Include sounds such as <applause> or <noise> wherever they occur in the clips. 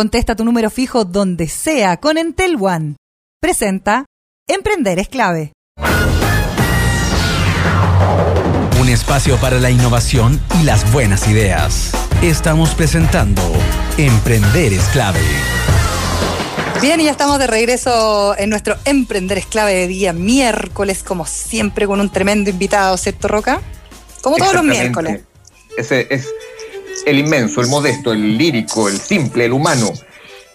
Contesta tu número fijo donde sea con Entel One. Presenta Emprender es clave. Un espacio para la innovación y las buenas ideas. Estamos presentando Emprender es clave. Bien, y ya estamos de regreso en nuestro Emprender es clave de día miércoles, como siempre, con un tremendo invitado, ¿cierto, Roca? Como todos los miércoles. Ese es el inmenso, el modesto, el lírico, el simple, el humano.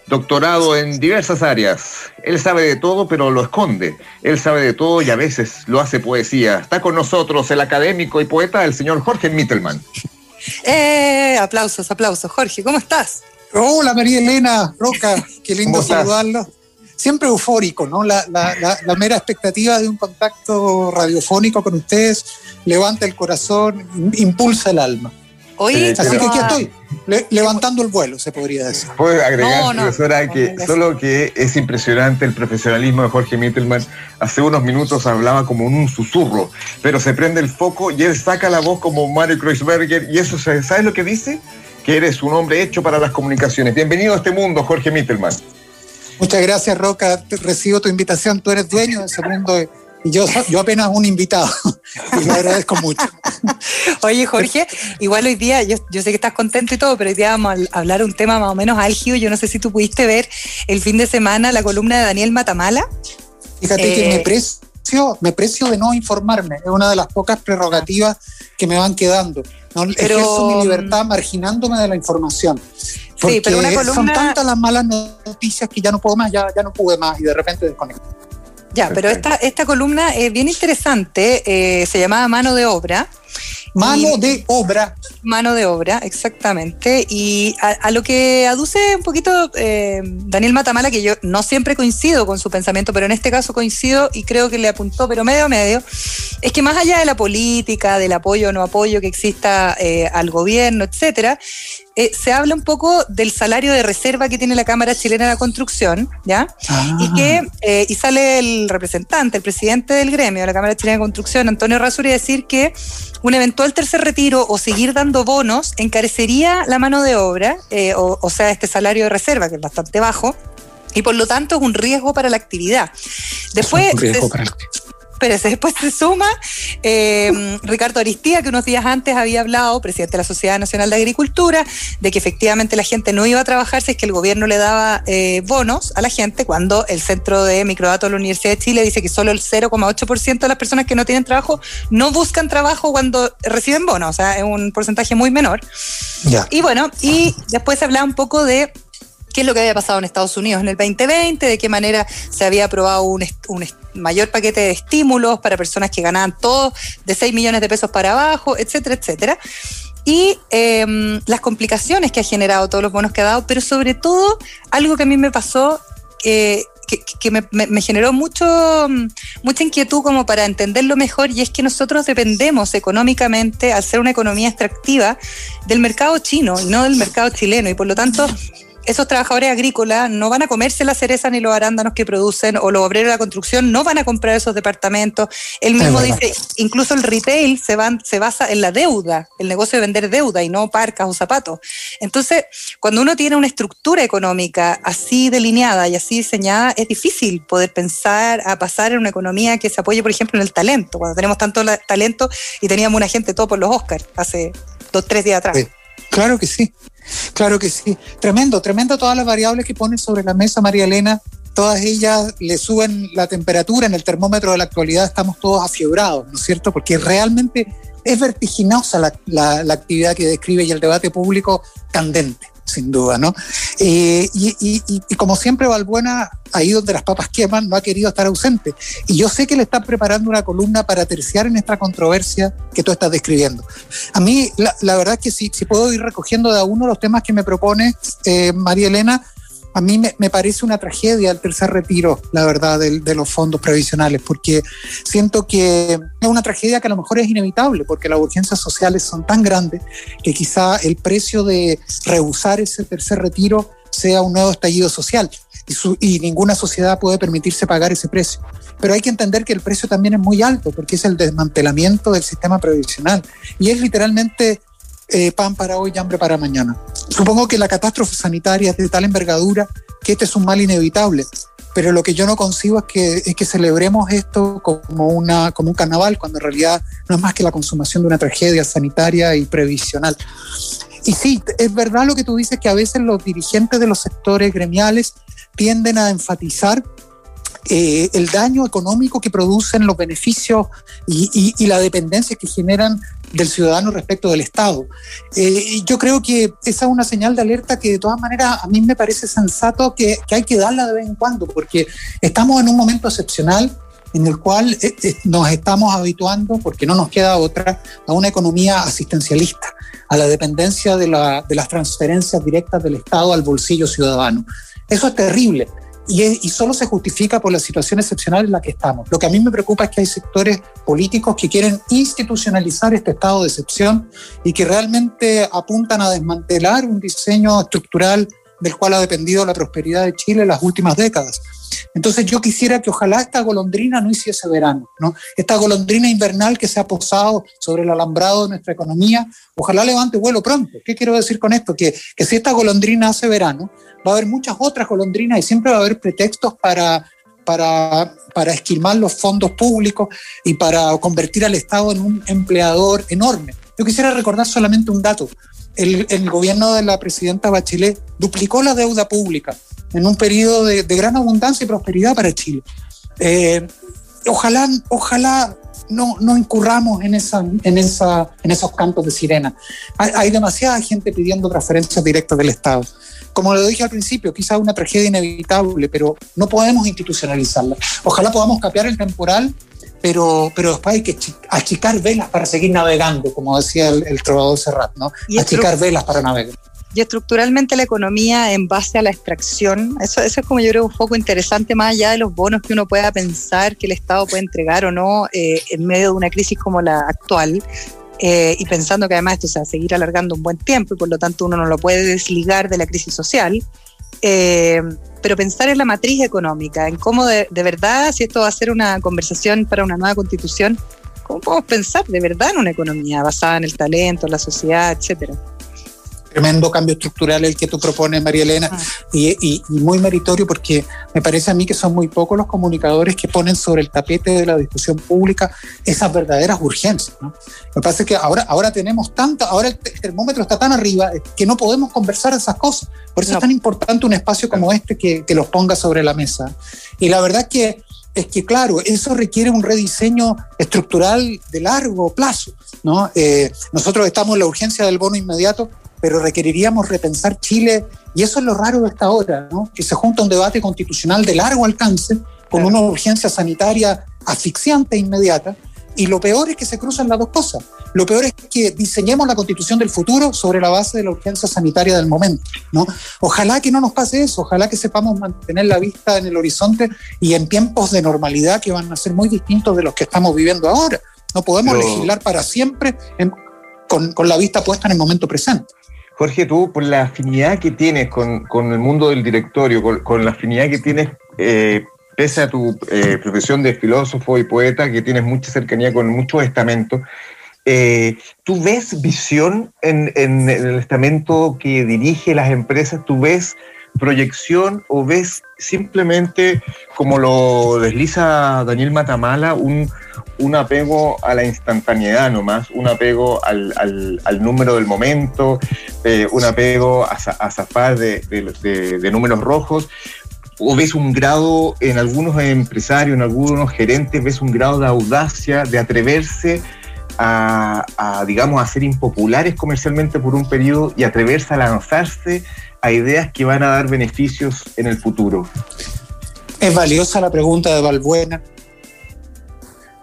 Doctorado en diversas áreas. Él sabe de todo, pero lo esconde. Él sabe de todo y a veces lo hace poesía. Está con nosotros el académico y poeta, el señor Jorge Mittelman. Eh, aplausos, aplausos. Jorge, ¿cómo estás? Hola María Elena, Roca, qué <laughs> lindo saludarlo. Siempre eufórico, ¿no? La, mera expectativa de un contacto radiofónico con ustedes levanta el corazón, impulsa el alma. Oye, Así que aquí estoy, levantando el vuelo, se podría decir. Puedo agregar, profesora, que solo que es impresionante el profesionalismo de Jorge Mittelman. Hace unos minutos hablaba como un susurro, pero se prende el foco y él saca la voz como Mario Kreuzberger. Y eso, ¿sabes lo que dice? que eres un hombre hecho para las comunicaciones. Bienvenido a este mundo, Jorge Mittelman. Muchas gracias, Roca. Recibo tu invitación. Tú eres dueño de ese mundo y yo, yo apenas un invitado. Y lo agradezco mucho. <laughs> Oye, Jorge, igual hoy día, yo, sé que estás contento y todo, pero hoy día vamos a hablar un tema más o menos álgido. Yo no sé si tú pudiste ver el fin de semana la columna de Daniel Matamala. Fíjate que me, eh, precio, me precio de no informarme. Es una de las pocas prerrogativas que me van quedando. No pero, ejerzo mi libertad marginándome de la información. Porque sí, pero una columna... son tantas las malas noticias que ya no puedo más, ya, ya no pude más y de repente desconecto. Ya, pero esta, esta columna es bien interesante, eh, se llamaba Mano de Obra. Mano de obra. Mano de obra, exactamente. Y a, lo que aduce un poquito eh, Daniel Matamala, que yo no siempre coincido con su pensamiento, pero en este caso coincido y creo que le apuntó, pero medio a medio, es que más allá de la política, del apoyo o no apoyo que exista eh, al gobierno, etcétera, eh, se habla un poco del salario de reserva que tiene la Cámara Chilena de la Construcción, ¿ya? Y que eh, y sale el representante, el presidente del gremio de la Cámara Chilena de Construcción, Antonio Rasuri, a decir que un eventual tercer retiro o seguir dando bonos encarecería la mano de obra, eh, o, sea, este salario de reserva, que es bastante bajo, y por lo tanto es un riesgo para la actividad. Después, un riesgo para la pero después se suma eh, Ricardo Aristía, que unos días antes había hablado, presidente de la Sociedad Nacional de Agricultura, de que efectivamente la gente no iba a trabajar si es que el gobierno le daba eh, bonos a la gente, cuando el Centro de Microdatos de la Universidad de Chile dice que solo el 0,8% de las personas que no tienen trabajo no buscan trabajo cuando reciben bonos, o sea, es un porcentaje muy menor. Y bueno, y después se hablaba un poco de qué es lo que había pasado en Estados Unidos en el 2020, de qué manera se había aprobado un, mayor paquete de estímulos para personas que ganaban todo de 6 millones de pesos para abajo, etcétera, etcétera. Y em, las complicaciones que ha generado todos los bonos que ha dado, pero sobre todo algo que a mí me pasó, que, me, generó mucho, mucha inquietud como para entenderlo mejor y es que nosotros dependemos económicamente, al ser una economía extractiva, del mercado chino no del mercado chileno y por lo tanto esos trabajadores agrícolas no van a comerse la cereza ni los arándanos que producen, o los obreros de la construcción no van a comprar esos departamentos. Él mismo dice, incluso el retail se, van, se basa en la deuda, el negocio de vender deuda y no parcas o zapatos. Entonces, cuando uno tiene una estructura económica así delineada y así diseñada, es difícil poder pensar a pasar en una economía que se apoye, por ejemplo, en el talento, cuando tenemos tanto talento y teníamos una gente todo por los Oscars hace dos, tres días atrás. Claro que sí. Claro que sí. Tremendo, tremendo todas las variables que pone sobre la mesa María Elena. Todas ellas le suben la temperatura en el termómetro de la actualidad. Estamos todos afiebrados, ¿no es cierto? Porque realmente es vertiginosa la, la actividad que describe y el debate público candente sin duda, ¿no? Eh, y, como siempre, Valbuena, ahí donde las papas queman, no ha querido estar ausente. Y yo sé que le están preparando una columna para terciar en esta controversia que tú estás describiendo. A mí, la, verdad es que si, puedo ir recogiendo de a uno los temas que me propone eh, María Elena, a mí me, parece una tragedia el tercer retiro, la verdad, de, los fondos previsionales, porque siento que es una tragedia que a lo mejor es inevitable, porque las urgencias sociales son tan grandes que quizá el precio de rehusar ese tercer retiro sea un nuevo estallido social y, ninguna sociedad puede permitirse pagar ese precio. Pero hay que entender que el precio también es muy alto, porque es el desmantelamiento del sistema previsional y es literalmente eh, pan para hoy y hambre para mañana. Supongo que la catástrofe sanitaria es de tal envergadura que este es un mal inevitable, pero lo que yo no consigo es que, es que celebremos esto como, una, como un carnaval, cuando en realidad no es más que la consumación de una tragedia sanitaria y previsional. Y sí, es verdad lo que tú dices, que a veces los dirigentes de los sectores gremiales tienden a enfatizar eh, el daño económico que producen los beneficios y, la dependencia que generan del ciudadano respecto del Estado. Eh, yo creo que esa es una señal de alerta que de todas maneras a mí me parece sensato que, hay que darla de vez en cuando, porque estamos en un momento excepcional en el cual eh, nos estamos habituando, porque no nos queda otra, a una economía asistencialista, a la dependencia de las transferencias directas del Estado al bolsillo ciudadano. Eso es terrible y, solo se justifica por la situación excepcional en la que estamos. Lo que a mí me preocupa es que hay sectores políticos que quieren institucionalizar este estado de excepción y que realmente apuntan a desmantelar un diseño estructural del cual ha dependido la prosperidad de Chile en las últimas décadas. Entonces yo quisiera que ojalá esta golondrina no hiciese verano, ¿no? Esta golondrina invernal que se ha posado sobre el alambrado de nuestra economía, ojalá levante vuelo pronto. ¿Qué quiero decir con esto? Que, que si esta golondrina hace verano, va a haber muchas otras golondrinas y siempre va a haber pretextos para, para, para esquilmar los fondos públicos y para convertir al Estado en un empleador enorme. Yo quisiera recordar solamente un dato. El, el gobierno de la presidenta Bachelet duplicó la deuda pública en un periodo de, de gran abundancia y prosperidad para Chile. Eh, ojalá, ojalá no, no incurramos en, esa, en, esa, en esos cantos de sirena. Hay, hay demasiada gente pidiendo transferencias directas del Estado como lo dije al principio, quizás una tragedia inevitable, pero no podemos institucionalizarla. Ojalá podamos capear el temporal, pero, pero después hay que achicar velas para seguir navegando, como decía el, trovador Serrat, ¿no? achicar velas para navegar. Y estructuralmente la economía en base a la extracción, eso, eso es como yo creo un poco interesante, más allá de los bonos que uno pueda pensar que el Estado puede entregar o no eh, en medio de una crisis como la actual. Eh, y pensando que además esto se va a seguir alargando un buen tiempo y por lo tanto uno no lo puede desligar de la crisis social, eh, pero pensar en la matriz económica, en cómo de, verdad, si esto va a ser una conversación para una nueva constitución, ¿cómo podemos pensar de verdad en una economía basada en el talento, la sociedad, etcétera? Tremendo cambio estructural el que tú propones, María Elena, ah. y, muy meritorio porque me parece a mí que son muy pocos los comunicadores que ponen sobre el tapete de la discusión pública esas verdaderas urgencias. ¿no? Me parece que ahora, ahora tenemos tanto, ahora el termómetro está tan arriba que no podemos conversar esas cosas. Por eso es tan importante un espacio como este que, que los ponga sobre la mesa. Y la verdad que es que, claro, eso requiere un rediseño estructural de largo plazo. ¿no? Eh, nosotros estamos en la urgencia del bono inmediato, pero requeriríamos repensar Chile, y eso es lo raro de esta hora, ¿no? que se junta un debate constitucional de largo alcance con una urgencia sanitaria asfixiante e inmediata, y lo peor es que se cruzan las dos cosas. Lo peor es que diseñemos la constitución del futuro sobre la base de la urgencia sanitaria del momento. ¿no? Ojalá que no nos pase eso, ojalá que sepamos mantener la vista en el horizonte y en tiempos de normalidad que van a ser muy distintos de los que estamos viviendo ahora. No podemos legislar para siempre con, con la vista puesta en el momento presente. Jorge, tú, por la afinidad que tienes con, con el mundo del directorio, con, la afinidad que tienes, eh, pese a tu eh, profesión de filósofo y poeta, que tienes mucha cercanía con muchos estamentos, eh, ¿tú ves visión en, en, el estamento que dirige las empresas? ¿Tú ves proyección o ves simplemente, como lo desliza Daniel Matamala, un, un apego a la instantaneidad nomás, un apego al, al, al número del momento, eh, un apego a, a zafar de, de, números rojos, o ves un grado en algunos empresarios, en algunos gerentes, ves un grado de audacia, de atreverse a, a, digamos, a ser impopulares comercialmente por un periodo y atreverse a lanzarse a ideas que van a dar beneficios en el futuro. Es valiosa la pregunta de Valbuena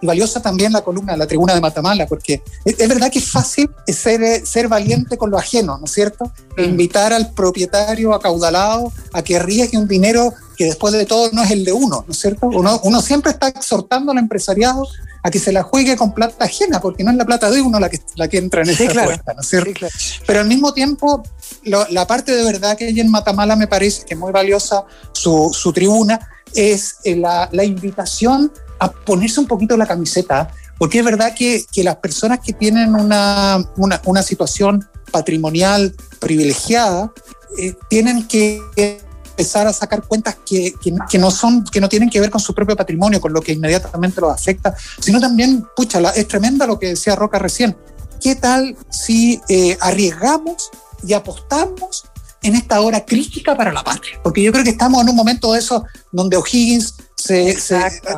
y valiosa también la columna, la tribuna de Matamala, porque es, es verdad que es fácil ser, ser valiente con lo ajeno, ¿no es cierto? E invitar al propietario acaudalado a que arriesgue un dinero que después de todo no es el de uno, ¿no es cierto? Uno, uno siempre está exhortando al empresariado a que se la juegue con plata ajena, porque no es la plata de uno la que, la que entra en esa sí, claro. ¿no es cierto? Sí, claro. Pero al mismo tiempo, lo, la parte de verdad que hay en Matamala me parece que es muy valiosa su, su tribuna, es la, la invitación a ponerse un poquito la camiseta, porque es verdad que, las personas que tienen una, una, situación patrimonial privilegiada eh, tienen que empezar a sacar cuentas que, que, no son, que no tienen que ver con su propio patrimonio, con lo que inmediatamente los afecta, sino también, pucha, es tremenda lo que decía Roca recién. ¿Qué tal si eh, arriesgamos y apostamos en esta hora crítica para la patria? Porque yo creo que estamos en un momento de eso donde O'Higgins se,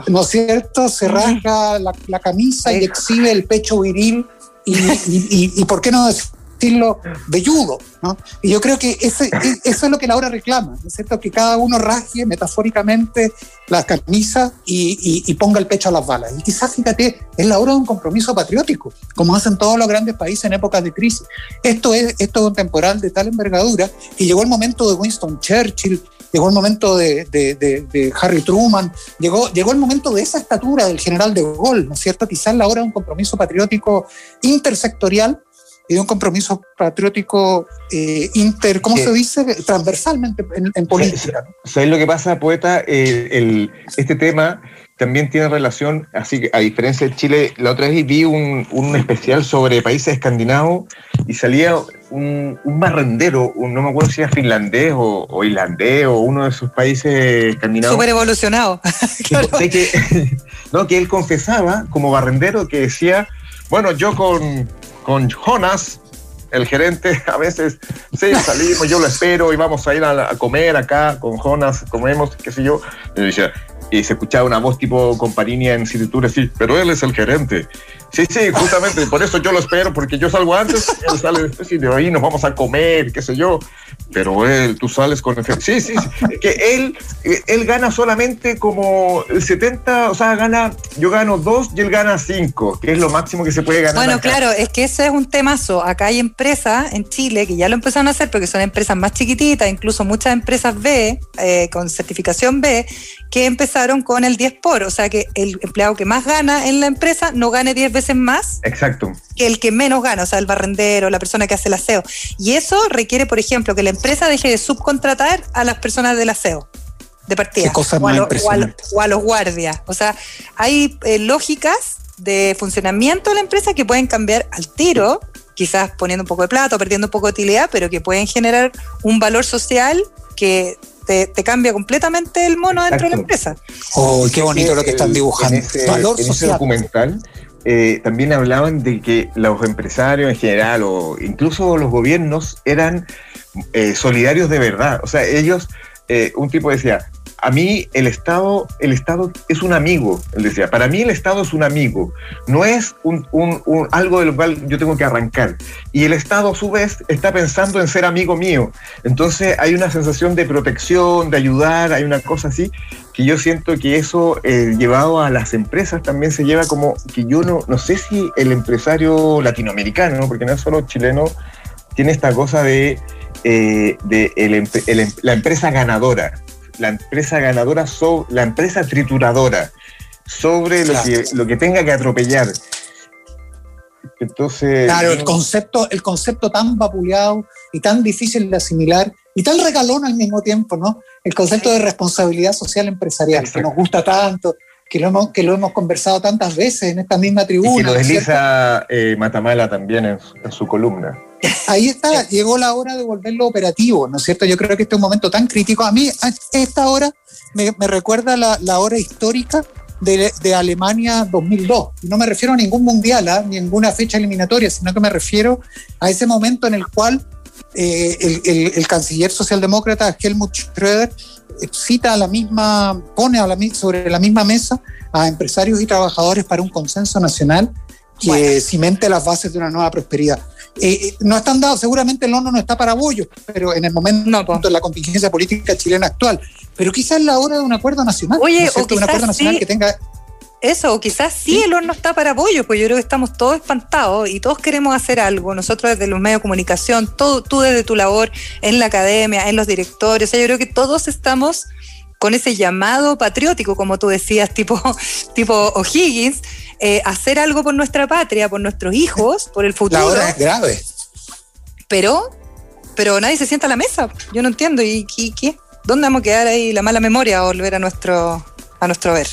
¿no es cierto? Se rasga la, camisa y exhibe el pecho viril y, y, y, ¿por qué no decir estilo velludo, ¿no? Y yo creo que ese, <laughs> e, eso es lo que la hora reclama, ¿no es cierto? Que cada uno rasgue metafóricamente la camisa y, ponga el pecho a las balas. Y quizás, fíjate, es la hora de un compromiso patriótico, como hacen todos los grandes países en épocas de crisis. Esto es, esto es un temporal de tal envergadura que llegó el momento de Winston Churchill, llegó el momento de, de, Harry Truman, llegó, llegó el momento de esa estatura del general de Gaulle, ¿no es cierto? Quizás la hora de un compromiso patriótico intersectorial y de un compromiso patriótico eh, inter, ¿cómo se dice? Transversalmente en, política. ¿Sabes lo que pasa, poeta? Eh, el, este tema también tiene relación, así que a diferencia de Chile, la otra vez vi un, un especial sobre países escandinavos y salía un, un barrendero, no me acuerdo si era finlandés o, o, irlandés o uno de esos países escandinavos. Súper evolucionado. <laughs> que, <laughs> no, que él confesaba como barrendero que decía, bueno, yo con con Jonas, el gerente, <laughs> a veces, sí, salimos, yo lo espero y vamos a ir a, comer acá con Jonas, comemos, qué sé yo. Y, decía, y se escuchaba una voz tipo compañía en Cititur, sí, pero él es el gerente. Sí, sí, justamente, por eso yo lo espero, porque yo salgo antes, él sale después y de ahí nos vamos a comer, qué sé yo. Pero él, tú sales con el Sí, sí, sí. que él, él gana solamente como el 70, o sea, gana, yo gano dos y él gana cinco, que es lo máximo que se puede ganar. Bueno, claro, es que ese es un temazo. Acá hay empresas en Chile que ya lo empezaron a hacer porque son empresas más chiquititas, incluso muchas empresas B, eh, con certificación B, que empezaron con el 10 por, o sea que el empleado que más gana en la empresa no gane 10 veces más Exacto. que el que menos gana, o sea, el barrendero, la persona que hace el aseo. Y eso requiere, por ejemplo, que la empresa deje de subcontratar a las personas del aseo de partida. Cosa o, a o, a los guardias. O sea, hay eh, lógicas de funcionamiento de la empresa que pueden cambiar al tiro, quizás poniendo un poco de plata o perdiendo un poco de utilidad, pero que pueden generar un valor social que te, cambia completamente el mono dentro de la empresa. Oh, qué bonito lo que están dibujando. En ese, documental eh, también hablaban de que los empresarios en general o incluso los gobiernos eran eh, solidarios de verdad. O sea, ellos, eh, un tipo decía, a mí el Estado, el Estado es un amigo, él decía, para mí el Estado es un amigo, no es un, algo de lo cual yo tengo que arrancar. Y el Estado a su vez está pensando en ser amigo mío. Entonces hay una sensación de protección, de ayudar, hay una cosa así, que yo siento que eso eh, llevado a las empresas también se lleva como que yo no, no sé si el empresario latinoamericano, porque no es solo chileno, tiene esta cosa de, eh, de la empresa ganadora la empresa ganadora, la empresa trituradora, sobre lo, que, lo que tenga que atropellar. Entonces. Claro, el concepto, el concepto tan vapuleado y tan difícil de asimilar y tan regalón al mismo tiempo, ¿no? El concepto de responsabilidad social empresarial, que nos gusta tanto, que lo, hemos, que lo hemos conversado tantas veces en esta misma tribuna. Y lo desliza eh, Matamala también en su columna. Ahí está, llegó la hora de volverlo operativo, ¿no es cierto? Yo creo que este es un momento tan crítico. A mí, esta hora me, recuerda la, la, hora histórica de, de, Alemania 2002. Y no me refiero a ningún mundial, ¿ah? ni ninguna fecha eliminatoria, sino que me refiero a ese momento en el cual eh, el, el, el, canciller socialdemócrata Helmut Schröder cita a la misma, pone a la, sobre la misma mesa a empresarios y trabajadores para un consenso nacional que cimente las bases de una nueva prosperidad. Eh, no están dados, seguramente el horno no está para bollos, pero en el momento no, de la contingencia política chilena actual. Pero quizás es la hora de un acuerdo nacional. Oye, un acuerdo nacional que tenga eso, o quizás sí, el horno está para bollos, pues yo creo que estamos todos espantados y todos queremos hacer algo. Nosotros desde los medios de comunicación, todo, tú desde tu labor en la academia, en los directorios, yo creo que todos estamos con ese llamado patriótico, como tú decías, tipo, <laughs> tipo O'Higgins, eh, hacer algo por nuestra patria, por nuestros hijos, por el futuro. La hora es grave. Pero, pero nadie se sienta a la mesa. Yo no entiendo. ¿Y, qué? ¿Dónde vamos a quedar ahí la mala memoria a volver a nuestro, a nuestro ver?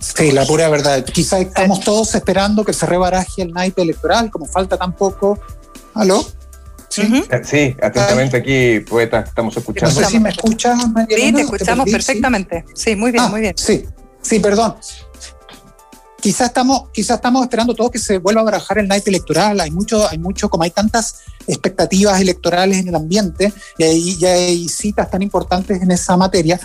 Sí, la pura verdad. Quizá estamos todos esperando que se rebaraje el naipe electoral, como falta tan poco. ¿Aló? Sí, sí atentamente aquí, poeta, estamos escuchando. No sé si me escuchas, Sí, te escuchamos perfectamente. Sí, muy bien, Ah, muy bien. Sí, sí, perdón. Quizá estamos, quizá estamos esperando todos que se vuelva a barajar el naipe electoral. Hay mucho, hay mucho, como hay tantas expectativas electorales en el ambiente y hay, citas tan importantes en esa materia,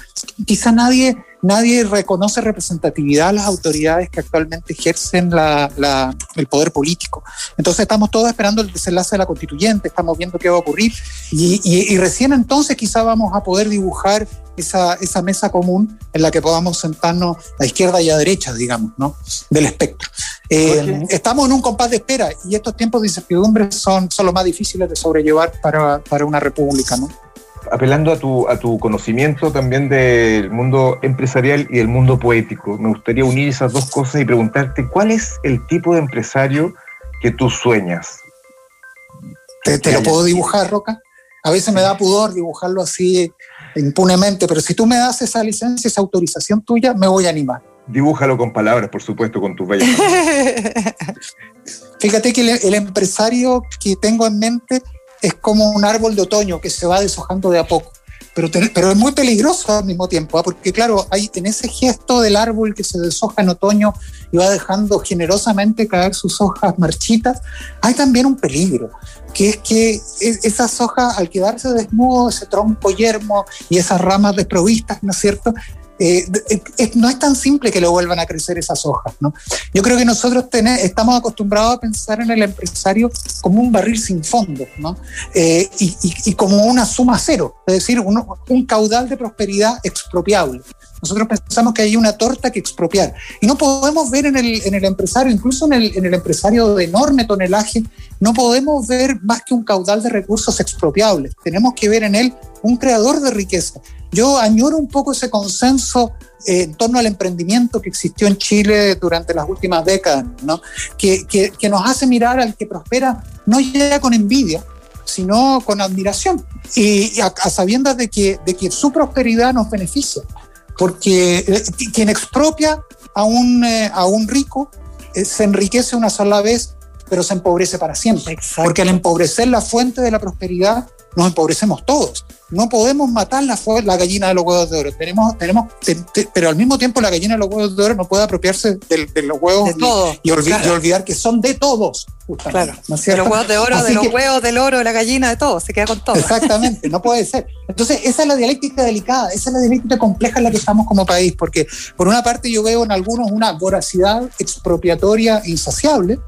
quizá nadie, nadie reconoce representatividad a las autoridades que actualmente ejercen la- el poder político. Entonces estamos todos esperando el desenlace de la constituyente, estamos viendo qué va a ocurrir y recién entonces quizá vamos a poder dibujar esa, esa mesa común en la que podamos sentarnos a izquierda y a derecha, digamos, ¿no? del espectro. Eh, estamos en un compás de espera y estos tiempos de incertidumbre son, son los más difíciles de sobrellevar para, para una república. ¿no? apelando a tu, a tu conocimiento también del mundo empresarial y del mundo poético, me gustaría unir esas dos cosas y preguntarte cuál es el tipo de empresario que tú sueñas. ¿Te, te lo puedo dibujar, Roca? A veces me da pudor dibujarlo así impunemente, pero si tú me das esa licencia, esa autorización tuya, me voy a animar. Dibújalo con palabras, por supuesto, con tus bellas <laughs> manos. Fíjate que el, el empresario que tengo en mente es como un árbol de otoño que se va deshojando de a poco. Pero, es muy peligroso al mismo tiempo, ¿ah? porque claro, hay en ese gesto del árbol que se deshoja en otoño y va dejando generosamente caer sus hojas marchitas, hay también un peligro, que es que es- esas hojas al quedarse desnudo, ese tronco yermo y esas ramas desprovistas, ¿no es cierto? Eh, eh, es- no es tan simple que le vuelvan a crecer esas hojas, ¿no? Yo creo que nosotros tene- estamos acostumbrados a pensar en el empresario como un barril sin fondo, ¿no? Eh, y, y- y como una suma cero, es decir, un, un caudal de prosperidad expropiable. Nosotros pensamos que hay una torta que expropiar. Y no podemos ver en el, en el empresario, incluso en el, en el empresario de enorme tonelaje, no podemos ver más que un caudal de recursos expropiables. Tenemos que ver en él un creador de riqueza. Yo añoro un poco ese consenso eh, en torno al emprendimiento que existió en Chile durante las últimas décadas, ¿no? que, que, que nos hace mirar al que prospera no ya con envidia, sino con admiración y, a, a sabiendas de que, de que su prosperidad nos beneficia. Porque eh, quien expropia a un, eh, a un rico eh, se enriquece una sola vez, pero se empobrece para siempre. Exacto. Porque al empobrecer la fuente de la prosperidad, nos empobrecemos todos. No podemos matar la, la gallina de los huevos de oro. Tenemos, tenemos, te- te- pero al mismo tiempo la gallina de los huevos de oro no puede apropiarse del- de, los huevos De y- todo. y, olvi- Claro. y olvidar que son de todos. justamente, Claro. ¿no De los huevos de oro, Así de los que- huevos, del oro, de la gallina, de todo. Se queda con todo. Exactamente, no puede ser. Entonces, esa es la dialéctica delicada, esa es la dialéctica compleja en la que estamos como país, porque por una parte yo veo en algunos una voracidad expropiatoria insaciable,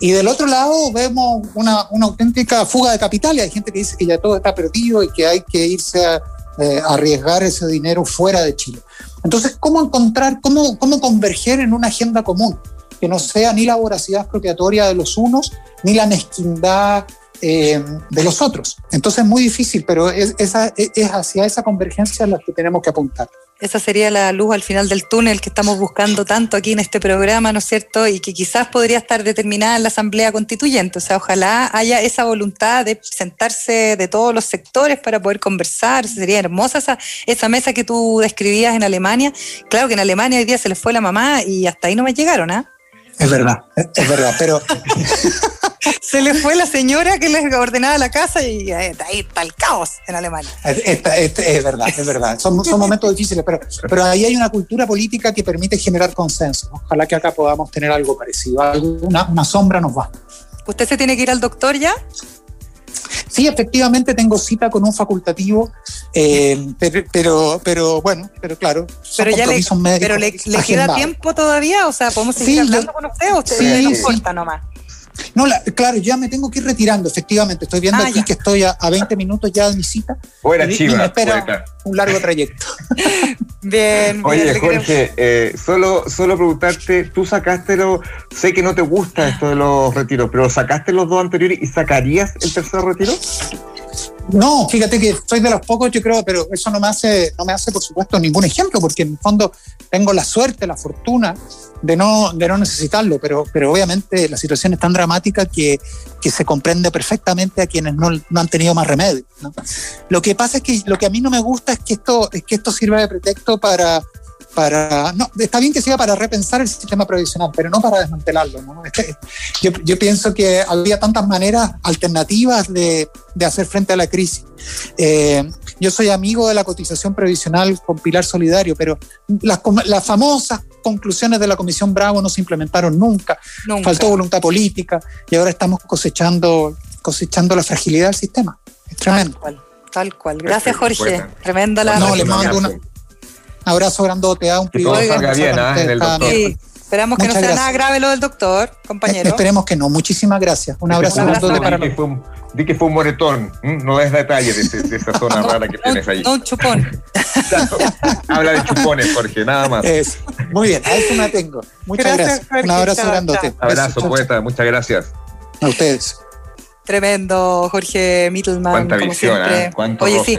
y del otro lado vemos una, una auténtica fuga de capital, y hay gente que dice que ya todo está perdido y que hay que irse a eh, arriesgar ese dinero fuera de Chile. Entonces, ¿cómo encontrar, cómo, cómo converger en una agenda común? Que no sea ni la voracidad expropiatoria de los unos, ni la mezquindad eh, de los otros. Entonces es muy difícil, pero es, es hacia esa convergencia a la que tenemos que apuntar. Esa sería la luz al final del túnel que estamos buscando tanto aquí en este programa, ¿no es cierto? Y que quizás podría estar determinada en la Asamblea Constituyente. O sea, ojalá haya esa voluntad de sentarse de todos los sectores para poder conversar. Sería hermosa esa, esa mesa que tú describías en Alemania. Claro que en Alemania hoy día se les fue la mamá y hasta ahí no me llegaron, ¿ah? Es verdad, es, es verdad, pero <laughs> <laughs> Se les fue la señora que les ordenaba la casa y eh, ahí está el caos en Alemania. es, es- es verdad, es verdad. Son, son momentos difíciles, pero, pero ahí hay una cultura política que permite generar consenso. Ojalá que acá podamos tener algo parecido. Algo- Una, una sombra nos va. ¿Usted se tiene que ir al doctor ya? Sí, efectivamente tengo cita con un facultativo, eh, pero, pero, pero bueno, pero claro, son Pero ya le, compromisos médicos pero le, le queda tiempo todavía, o sea, podemos seguir Sí, hablando con usted o usted sí, no sí. nomás. No, la- claro, ya me tengo que ir retirando, efectivamente. Estoy viendo Ah, aquí ya. que estoy a, a 20 minutos ya de mi cita. Fuera y- y me chiva, espera un largo trayecto. <laughs> Bien, bien, Oye, Jorge, eh, solo, solo preguntarte, tú sacaste los, sé que no te gusta esto de los retiros, pero sacaste los dos anteriores y sacarías el tercer retiro? No, fíjate que soy de los pocos, yo creo, pero eso no me hace, no me hace, por supuesto, ningún ejemplo, porque en el fondo tengo la suerte, la fortuna de no, de no necesitarlo, pero, pero obviamente la situación es tan dramática que, que se comprende perfectamente a quienes no, no han tenido más remedio. ¿no? Lo que pasa es que lo que a mí no me gusta es que esto, es que esto sirva de pretexto para, para no, está bien que sea para repensar el sistema previsional, pero no para desmantelarlo. yo, yo, pienso que había tantas maneras alternativas de, de hacer frente a la crisis. Eh, yo soy amigo de la cotización previsional con Pilar Solidario, pero las, las famosas conclusiones de la Comisión Bravo no se implementaron nunca. Faltó voluntad política y ahora estamos cosechando, cosechando la fragilidad del sistema. Es tremendo. Tal cual. Gracias, Jorge. Tremenda la. No, le mando un abrazo grandote a un privado. ¿ah? Esperamos que no sea nada grave lo del doctor, compañero. esperemos que no. Muchísimas gracias. Un abrazo, grandote para Di que, fue un, di que fue un moretón. No es detalle de, esa zona rara que tienes ahí. No, un chupón. <laughs> Habla de chupones, Jorge, nada más. Muy bien, a eso me tengo. Muchas gracias. un abrazo grandote. Abrazo, poeta. Muchas gracias. A ustedes. Tremendo, Jorge Mittelman. Cuánta visión, ¿eh? Oye, sí,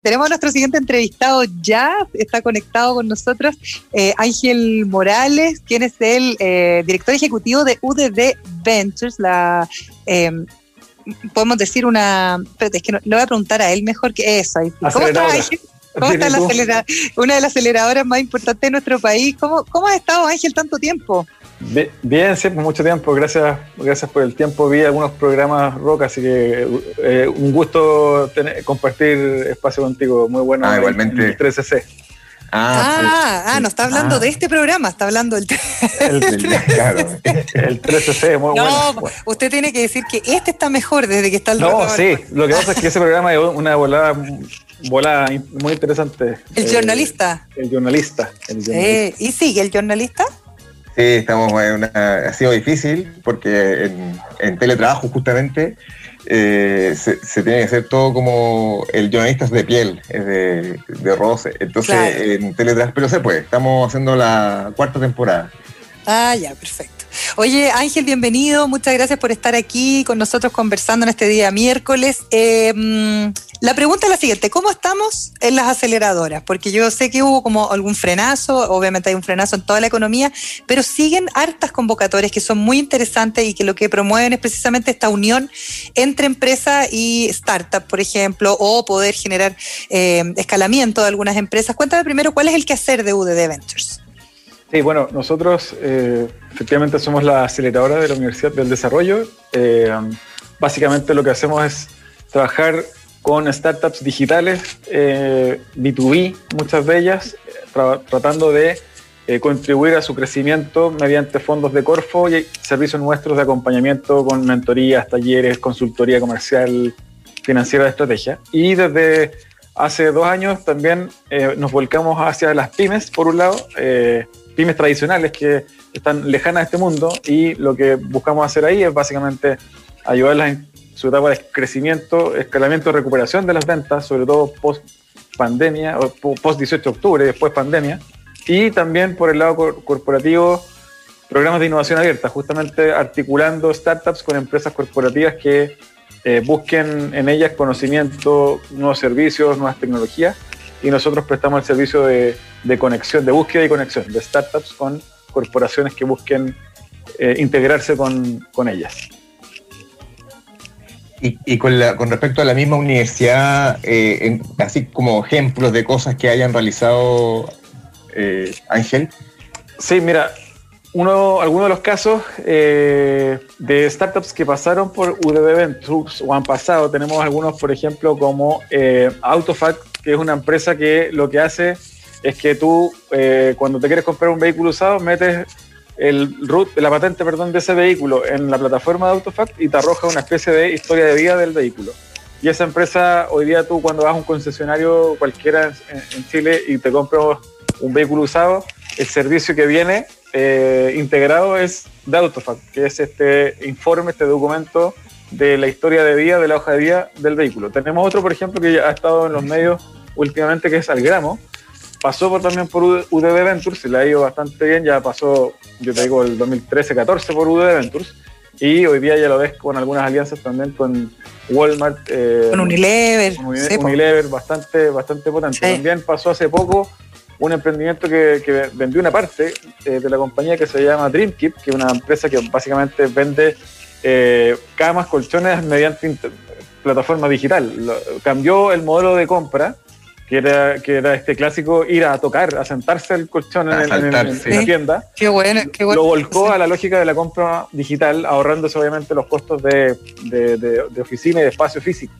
Tenemos a nuestro siguiente entrevistado ya, está conectado con nosotros, eh, Ángel Morales, quien es el eh, director ejecutivo de UDD Ventures, la em, podemos decir una, pero es que no, le voy a preguntar a él mejor que eso. ¿Cómo está Ángel? ¿Cómo está la una de las aceleradoras más importantes de nuestro país? ¿Cómo, ¿Cómo has estado Ángel tanto tiempo? Bien, sí, mucho tiempo. Gracias, gracias por el tiempo. Vi algunos programas rock, así que eh, un gusto compartir espacio contigo. Muy bueno. Ah, igualmente. El 13C. Ah, ah, ah, no está hablando ah. de este programa, está hablando del el, <laughs> el 13C, muy no, bueno. usted tiene que decir que este está mejor desde que está el No, sí, lo que pasa es que ese programa es una volada, volada muy interesante. El eh, jornalista. El jornalista. El jornalista. Eh, ¿Y sigue el jornalista? Sí, estamos en una, ha sido difícil porque en, teletrabajo justamente eh, se, tiene que hacer todo como el jornalista es de piel, es de, de roce. Entonces en teletrabajo, pero se puede, estamos haciendo la cuarta temporada. Ah, ya, perfecto. Oye, Ángel, bienvenido. Muchas gracias por estar aquí con nosotros conversando en este día miércoles. Eh, mm, la pregunta es la siguiente, ¿cómo estamos en las aceleradoras? Porque yo sé que hubo como algún frenazo, obviamente hay un frenazo en toda la economía, pero siguen hartas convocatorias que son muy interesantes y que lo que promueven es precisamente esta unión entre empresa y startup, por ejemplo, o poder generar eh, escalamiento de algunas empresas. Cuéntame primero cuál es el quehacer de UDD Ventures. Sí, bueno, nosotros eh, efectivamente somos la aceleradora de la Universidad del Desarrollo. Eh, básicamente lo que hacemos es trabajar con startups digitales, B2B, eh, muchas de ellas, tratando de contribuir a su crecimiento mediante fondos de Corfo y servicios nuestros de acompañamiento con mentorías, talleres, consultoría comercial, financiera de estrategia. Y desde hace dos años también nos volcamos hacia las pymes, por un lado pymes tradicionales que están lejanas de este mundo y lo que buscamos hacer ahí es básicamente ayudarlas en su etapa de crecimiento, escalamiento, recuperación de las ventas, sobre todo post pandemia, o post 18 de octubre, después pandemia, y también por el lado corporativo, programas de innovación abierta, justamente articulando startups con empresas corporativas que eh, busquen en ellas conocimiento, nuevos servicios, nuevas tecnologías y nosotros prestamos el servicio de, conexión, de búsqueda y conexión de startups con corporaciones que busquen eh, integrarse con, ellas. Y, con, respecto a la misma universidad, eh, así como ejemplos de cosas que hayan realizado eh, Ángel. Sí, mira, uno, algunos de los casos de startups que pasaron por UDB Ventures o han pasado, tenemos algunos, por ejemplo, como Autofact, que es una empresa que lo que hace es que tú, eh, cuando te quieres comprar un vehículo usado, metes el root, la patente perdón, de ese vehículo en la plataforma de AutoFact y te arroja una especie de historia de vida del vehículo. Y esa empresa, hoy día tú cuando vas a un concesionario cualquiera en, Chile y te compras un vehículo usado, el servicio que viene eh, integrado es de AutoFact, que es este informe, este documento de la historia de vida, de la hoja de vida del vehículo. Tenemos otro, por ejemplo, que ha estado en los medios últimamente, que es Algramo, pasó por, también por UDB Ventures, se le ha ido bastante bien, ya pasó, yo te digo, el 2013-14 por UDB Ventures, y hoy día ya lo ves con algunas alianzas también con Walmart. Eh, con Unilever. Con Unilever, bastante, bastante potente. También pasó hace poco un emprendimiento que, vendió una parte eh, de la compañía que se llama DreamKeep, que es una empresa que básicamente vende eh, camas, colchones mediante plataforma digital. cambió el modelo de compra que era, que era este clásico ir a tocar, a sentarse el colchón en, la tienda. Qué bueno, qué bueno. Lo volcó a la lógica de la compra digital, ahorrándose obviamente los costos de, de, oficina y de espacio físico.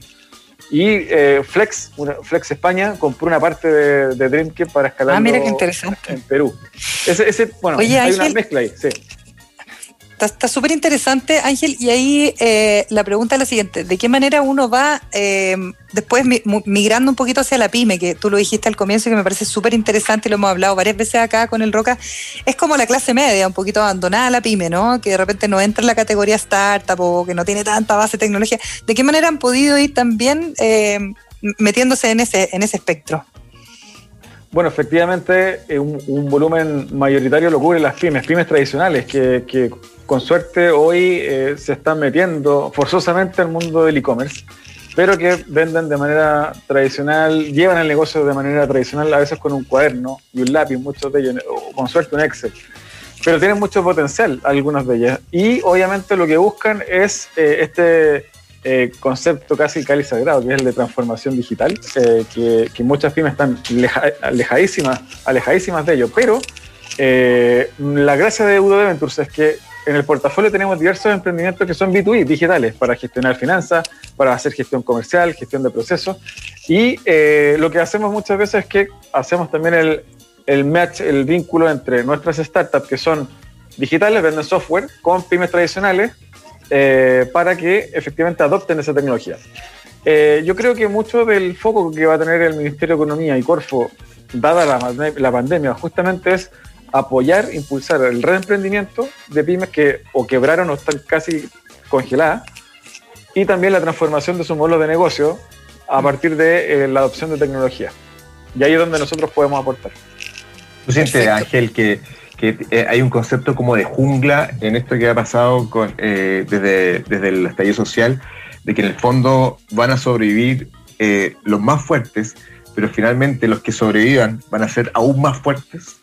Y eh, Flex, Flex España, compró una parte de, de para escalar ah, mira qué interesante. en Perú. Ese, ese bueno, hay una mezcla ahí, sí. Está súper interesante, Ángel, y ahí eh, la pregunta es la siguiente, ¿de qué manera uno va eh, después migrando un poquito hacia la pyme, que tú lo dijiste al comienzo y que me parece súper interesante, y lo hemos hablado varias veces acá con el Roca, es como la clase media, un poquito abandonada la pyme, ¿no? Que de repente no entra en la categoría startup o que no tiene tanta base de tecnología. ¿De qué manera han podido ir también eh, metiéndose en ese, en ese espectro? Bueno, efectivamente, un, un, volumen mayoritario lo cubre las pymes, pymes tradicionales, que, que con suerte hoy eh, se están metiendo forzosamente al mundo del e-commerce, pero que venden de manera tradicional, llevan el negocio de manera tradicional, a veces con un cuaderno y un lápiz, muchos de ellos, o con suerte un Excel. Pero tienen mucho potencial algunas de ellas. Y obviamente lo que buscan es eh, este eh, concepto casi cali sagrado, que es el de transformación digital, que, muchas pymes están alejadísimas, alejadísimas de ello. Pero la gracia de Udo Ventures es que en el portafolio tenemos diversos emprendimientos que son B2B, digitales, para gestionar finanzas, para hacer gestión comercial, gestión de procesos. Y eh, lo que hacemos muchas veces es que hacemos también el, el match, el vínculo entre nuestras startups que son digitales, venden software, con pymes tradicionales, eh, para que efectivamente adopten esa tecnología. Eh, yo creo que mucho del foco que va a tener el Ministerio de Economía y Corfo, dada la, la pandemia, justamente es apoyar, impulsar el reemprendimiento de pymes que o quebraron o están casi congeladas y también la transformación de su modelo de negocio a partir de eh, la adopción de tecnología. Y ahí es donde nosotros podemos aportar. ¿Tú sientes, Ángel, que, eh, hay un concepto como de jungla en esto que ha pasado con, eh, desde, desde el estallido social, de que en el fondo van a sobrevivir los más fuertes, pero finalmente los que sobrevivan van a ser aún más fuertes?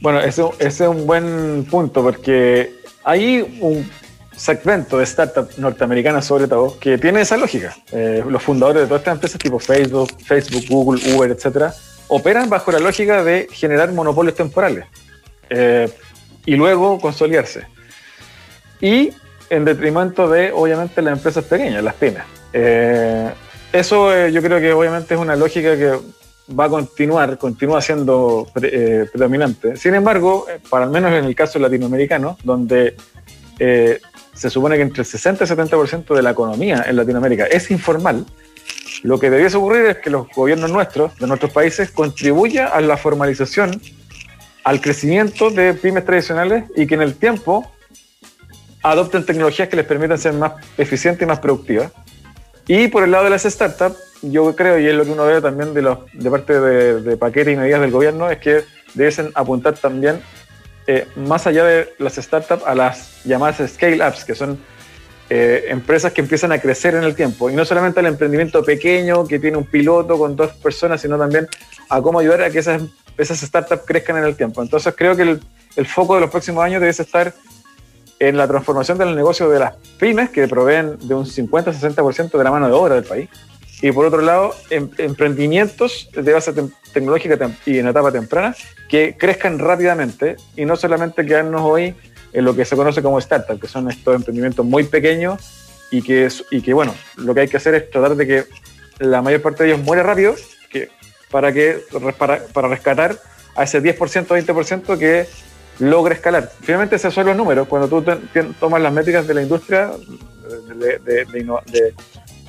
Bueno, ese, es un buen punto porque hay un segmento de startups norteamericanas sobre todo que tiene esa lógica. Eh, los fundadores de todas estas empresas tipo Facebook, Facebook, Google, Uber, etcétera, operan bajo la lógica de generar monopolios temporales eh, y luego consolidarse. Y en detrimento de, obviamente, las empresas pequeñas, las pymes. Eh, eso yo creo que obviamente es una lógica que va a continuar, continúa siendo eh, predominante. Sin embargo, eh, para al menos en el caso latinoamericano, donde eh, se supone que entre el 60 y 70% de la economía en Latinoamérica es informal, lo que debiese ocurrir es que los gobiernos nuestros, de nuestros países, contribuyan a la formalización, al crecimiento de pymes tradicionales y que en el tiempo adopten tecnologías que les permitan ser más eficientes y más productivas. Y por el lado de las startups, yo creo, y es lo que uno ve también de, los, de parte de, de paquetes y medidas del gobierno, es que deben apuntar también, eh, más allá de las startups, a las llamadas scale-ups, que son eh, empresas que empiezan a crecer en el tiempo. Y no solamente al emprendimiento pequeño que tiene un piloto con dos personas, sino también a cómo ayudar a que esas, startups crezcan en el tiempo. Entonces creo que el, el foco de los próximos años debe estar en la transformación del negocio de las pymes, que proveen de un 50-60% de la mano de obra del país y por otro lado, em, emprendimientos de base tecnológica y en etapa temprana que crezcan rápidamente y no solamente quedarnos hoy en lo que se conoce como startup, que son estos emprendimientos muy pequeños y que, y que bueno, lo que hay que hacer es tratar de que la mayor parte de ellos muera rápido que, para, que, para, para rescatar a ese 10%, 20% que logra escalar. Finalmente, esos son los números. Cuando tú tomas las métricas de la industria de,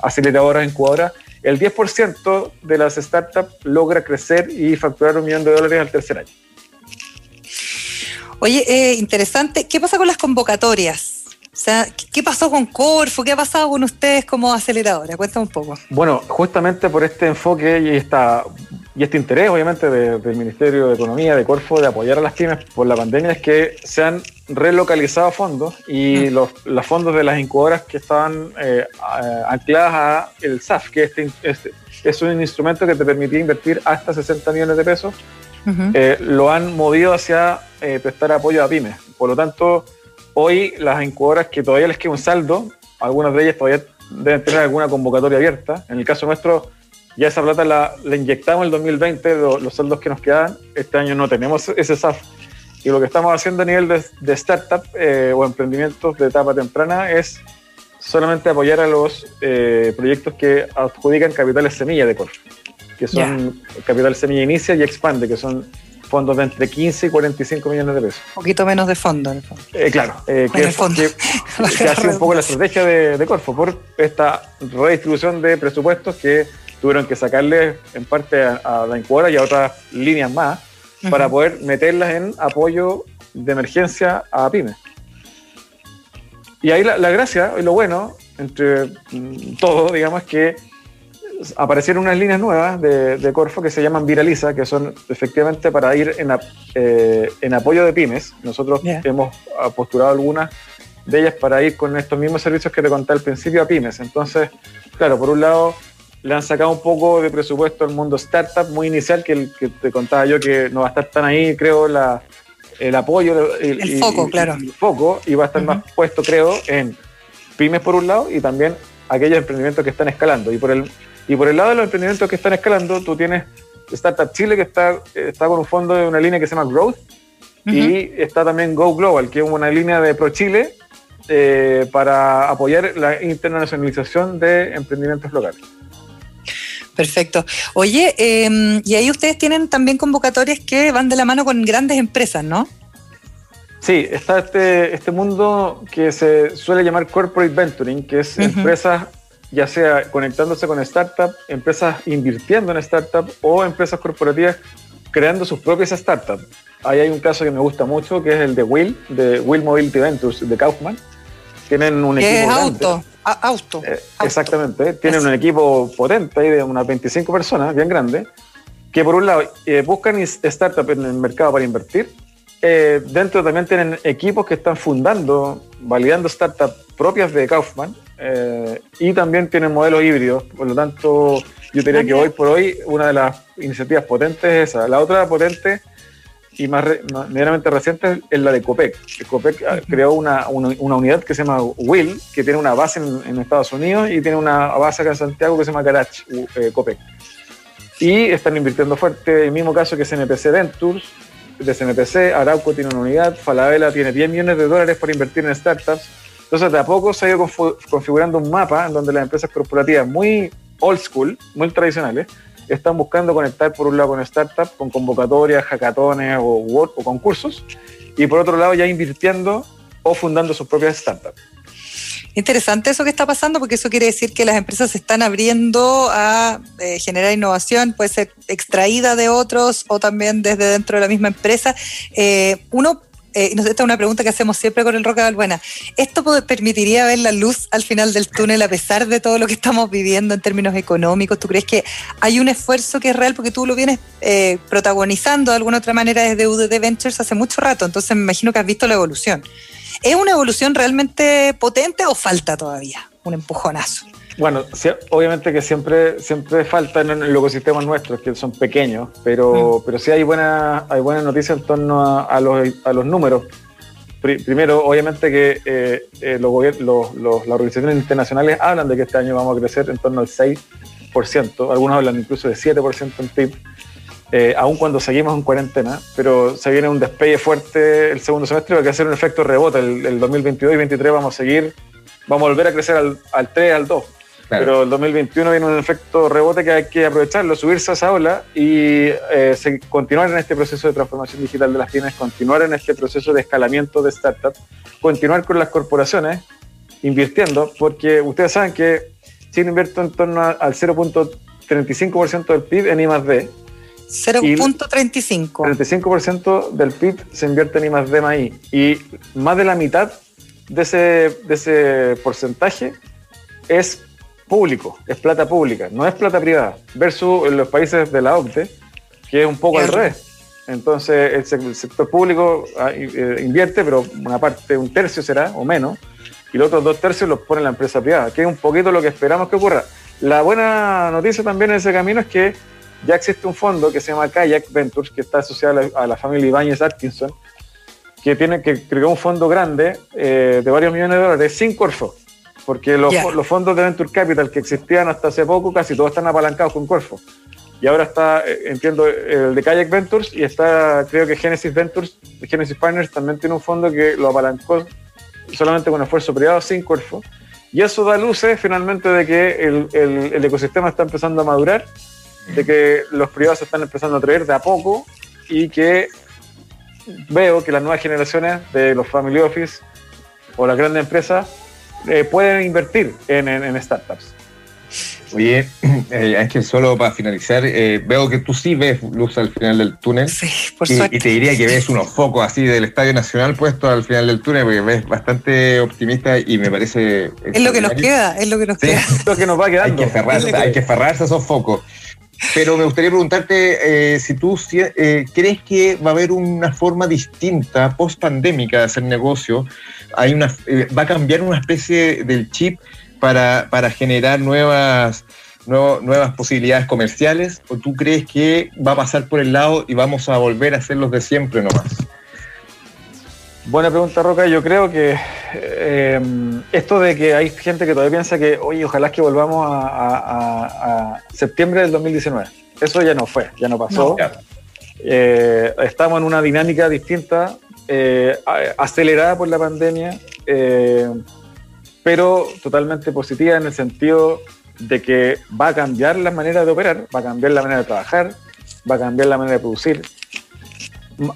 aceleradoras, incubadoras, el 10% de las startups logra crecer y facturar un millón de dólares al tercer año. Oye, eh, interesante. ¿Qué pasa con las convocatorias? O sea, ¿qué pasó con Corfo? ¿Qué ha pasado con ustedes como aceleradora? Cuéntame un poco. Bueno, justamente por este enfoque y esta y este interés, obviamente, del Ministerio de Economía, de Corfo, de apoyar a las pymes por la pandemia es que se han relocalizado fondos y mm. los, los, fondos de las incubadoras que estaban eh, ancladas a el SAF, que este, este, es un instrumento que te permitía invertir hasta 60 millones de pesos, eh, lo han movido hacia eh, prestar apoyo a pymes. Por lo tanto, hoy las incubadoras que todavía les queda un saldo, algunas de ellas todavía deben tener alguna convocatoria abierta. En el caso nuestro, ya esa plata la, inyectamos en el 2020, los saldos que nos quedan. Este año no tenemos ese SAF. Y lo que estamos haciendo a nivel de, startup eh, o emprendimientos de etapa temprana es solamente apoyar a los eh, proyectos que adjudican capitales semilla de Corfo, que son capital semilla inicia y expande, que son fondos de entre 15 y 45 millones de pesos. Un poquito menos de fondo, en el fondo. Eh, claro, que, ha sido <laughs> un poco la estrategia de, Corfo por esta redistribución de presupuestos que tuvieron que sacarle en parte a, la incubadora y a otras líneas más para poder meterlas en apoyo de emergencia a pymes. Y ahí la, gracia y lo bueno, entre mm, todo, digamos, que aparecieron unas líneas nuevas de, Corfo que se llaman Viraliza, que son efectivamente para ir en, eh, en apoyo de pymes. Nosotros hemos postulado algunas de ellas para ir con estos mismos servicios que te conté al principio a pymes. Entonces, claro, por un lado le han sacado un poco de presupuesto al mundo startup muy inicial, que, el, que te contaba yo que no va a estar tan ahí, creo, la, el apoyo. El, foco, claro. El foco, y va a estar más puesto, creo, en pymes por un lado y también aquellos emprendimientos que están escalando. Y por el, y por el lado de los emprendimientos que están escalando, tú tienes Startup Chile, que está, está con un fondo de una línea que se llama Growth, y está también Go Global, que es una línea de Pro Chile eh, para apoyar la internacionalización de emprendimientos locales. Perfecto. Oye, em, y ahí ustedes tienen también convocatorias que van de la mano con grandes empresas, ¿no? Sí, está este, este mundo que se suele llamar corporate venturing, que es empresas, ya sea conectándose con startups, empresas invirtiendo en startups o empresas corporativas creando sus propias startups. Ahí hay un caso que me gusta mucho, que es el de Will, de Will Mobility Ventures, de Kaufman. Tienen un equipo. Es auto. Eh, auto, Exactamente. Tienen un equipo potente ahí de unas 25 personas, bien grande, que por un lado eh, buscan startups en el mercado para invertir. Eh, dentro también tienen equipos que están fundando, validando startups propias de Kaufman y también tienen modelos híbridos. Por lo tanto, yo diría que hoy por hoy una de las iniciativas potentes es esa. La otra potente y más, medianamente reciente es la de COPEC. COPEC ah, creó una, una, unidad que se llama WILL, que tiene una base en, Estados Unidos y tiene una base acá en Santiago que se llama Garage eh, COPEC. Y están invirtiendo fuerte, el mismo caso que CNPC Ventures, de CNPC, Arauco tiene una unidad, Falabella tiene 10 millones de dólares para invertir en startups. Entonces, de a poco se ha ido configurando un mapa en donde las empresas corporativas muy old school, muy tradicionales, están buscando conectar por un lado con startups, con convocatorias, hackatones o, concursos, y por otro lado ya invirtiendo o fundando sus propias startups. Interesante eso que está pasando porque eso quiere decir que las empresas se están abriendo a eh, generar innovación, puede ser extraída de otros o también desde dentro de la misma empresa. Eh, uno eh, esta es una pregunta que hacemos siempre con el Roca Balbuena. ¿Esto permitiría ver la luz al final del túnel a pesar de todo lo que estamos viviendo en términos económicos? ¿Tú crees que hay un esfuerzo que es real porque tú lo vienes eh, protagonizando de alguna otra manera desde UDD Ventures hace mucho rato? Entonces me imagino que has visto la evolución. ¿Es una evolución realmente potente o falta todavía un empujonazo? Bueno, obviamente que siempre, siempre falta en los ecosistemas nuestros, que son pequeños, pero, mm. pero sí hay buenas hay buena noticias en torno a, los, a los números. primero, obviamente que eh, eh, los, los, las organizaciones internacionales hablan de que este año vamos a crecer en torno al 6%, algunos hablan incluso de 7% en PIB, eh, aun cuando seguimos en cuarentena, pero se viene un despegue fuerte el segundo semestre, va a hacer un efecto rebote. El, el 2022 y 2023 vamos a seguir, vamos a volver a crecer al, al 3, al 2 pero el 2021 viene un efecto rebote que hay que aprovecharlo, subirse a esa ola y eh, continuar en este proceso de transformación digital de las pymes, continuar en este proceso de escalamiento de startups, continuar con las corporaciones invirtiendo, porque ustedes saben que Chile invierte en torno al 0.35% del PIB en I+D. 0.35. 35% del PIB se invierte en I+D más I. Y más de la mitad de ese, de ese porcentaje es público, es plata pública, no es plata privada. Versus en los países de la OCDE, que es un poco al revés. Entonces el, sector público ah, eh, invierte, pero una parte, un tercio será o menos, y los otros dos tercios los pone la empresa privada, que es un poquito lo que esperamos que ocurra. La buena noticia también en ese camino es que ya existe un fondo que se llama Kayak Ventures, que está asociado a la, familia Ibáñez Atkinson, que tiene que crear un fondo grande eh, de varios millones de dólares sin Corfo, porque los, los, fondos de Venture Capital que existían hasta hace poco, casi todos están apalancados con Corfo. Y ahora está, eh, entiendo, el de Kayak Ventures y está, creo que Genesis Ventures, Genesis Partners también tiene un fondo que lo apalancó solamente con esfuerzo privado, sin Corfo. Y eso da luces finalmente de que el, el, ecosistema está empezando a madurar, de que los privados se están empezando a traer de a poco y que veo que las nuevas generaciones de los family office o las grandes empresas eh, pueden invertir en, en startups. Oye, <clears throat> eh, es que solo para finalizar, eh, veo que tú sí ves luz al final del túnel. Sí, por y, suerte. Y te diría que ves unos focos así del Estadio Nacional puestos al final del túnel, porque ves bastante optimista y me parece. Es lo que nos queda, es lo que nos queda. Es <laughs> lo que nos va quedando. Hay que ferrarse, hay que ferrarse esos focos. Pero me gustaría preguntarte eh, si tú crees que va a haber una forma distinta post pandémica de hacer negocio. Hay una, va a cambiar una especie del chip para, para generar nuevas, nuevas posibilidades comerciales? ¿O tú crees que va a pasar por el lado y vamos a volver a hacer los de siempre nomás? Buena pregunta, Roca. Yo creo que eh, esto de que hay gente que todavía piensa que, oye, ojalá que volvamos a, septiembre del 2019. Eso ya no fue, ya no pasó. Eh, estamos en una dinámica distinta, eh, acelerada por la pandemia pero totalmente positiva en el sentido de que va a cambiar la manera de operar, va a cambiar la manera de trabajar, va a cambiar la manera de producir.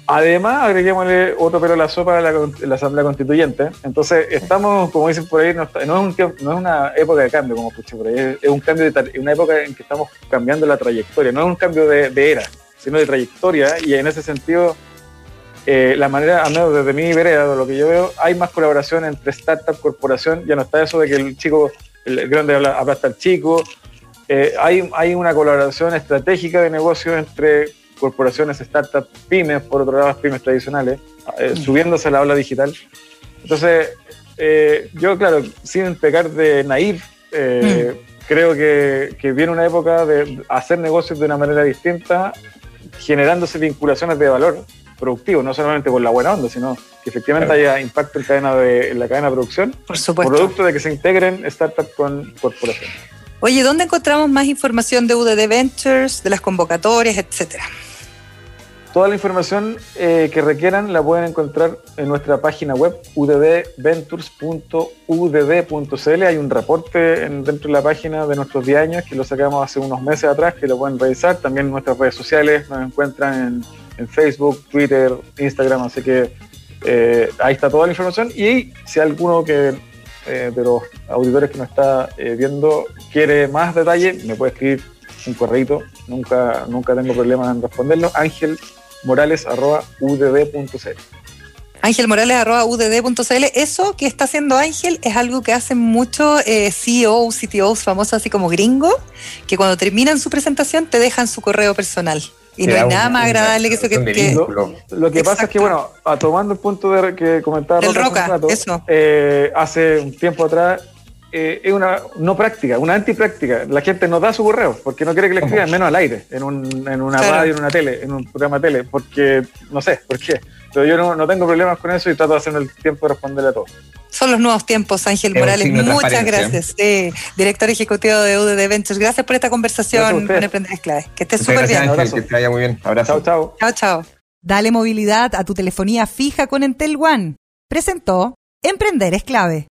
Además, agreguémosle otro pero a la sopa a la, Asamblea Constituyente. Entonces, estamos, como dicen por ahí, no, es, una época de cambio, como escuché por ahí, es, un cambio de, una época en que estamos cambiando la trayectoria, no es un cambio de, de era, sino de trayectoria, y en ese sentido eh, la manera, al menos desde mi vereda, de lo que yo veo, hay más colaboración entre startup, corporación, ya no está eso de que el chico, el grande aplasta al chico, eh, hay, hay una colaboración estratégica de negocio entre corporaciones, startups, pymes, por otro lado las pymes tradicionales, eh, mm. subiéndose a la ola digital. Entonces, yo, claro, sin pecar de naif, mm. creo que, que, viene una época de hacer negocios de una manera distinta, generándose vinculaciones de valor productivo, no solamente por la buena onda, sino que efectivamente haya impacto en, cadena de, la cadena de producción, por supuesto. producto de que se integren startups con corporaciones. Oye, ¿dónde encontramos más información de UDD Ventures, de las convocatorias, etcétera? Toda la información eh, que requieran la pueden encontrar en nuestra página web uddventures.udd.cl. Hay un reporte dentro de la página de nuestros 10 años que lo sacamos hace unos meses atrás, que lo pueden revisar. También en nuestras redes sociales nos encuentran en Facebook, Twitter, Instagram, así que eh, ahí está toda la información. Y si alguno eh, de los auditores que nos está viendo quiere más detalle, me puede escribir un correo, nunca, nunca tengo problema en responderlo, angelmorales.udd.cl. Angelmorales.udd.cl. Eso que está haciendo Ángel es algo que hacen muchos eh, CEOs, CTOs famosos, así como gringos, que cuando terminan su presentación te dejan su correo personal. Y no hay nada más agradable que eso que... lo, que pasa es que, bueno, tomando el punto de que comentaba Roca, eso. Eh, hace un tiempo atrás eh, es una no práctica, una antipráctica. La gente no da su correo porque no quiere que le escriban menos al aire, en, un, en una radio, en una tele, en un programa de tele, porque no sé por qué. Pero yo no, no tengo problemas con eso y trato de hacer el tiempo de responderle a todos. Son los nuevos tiempos, Ángel Morales. Muchas gracias. director ejecutivo de UDD Ventures. Gracias por esta conversación con Emprendedores Clave. Que estés súper bien. que te vaya muy bien. Abrazo. Chao, chao. Chao, chao. Dale movilidad a tu telefonía fija con Entel One. Presentó Emprender es clave.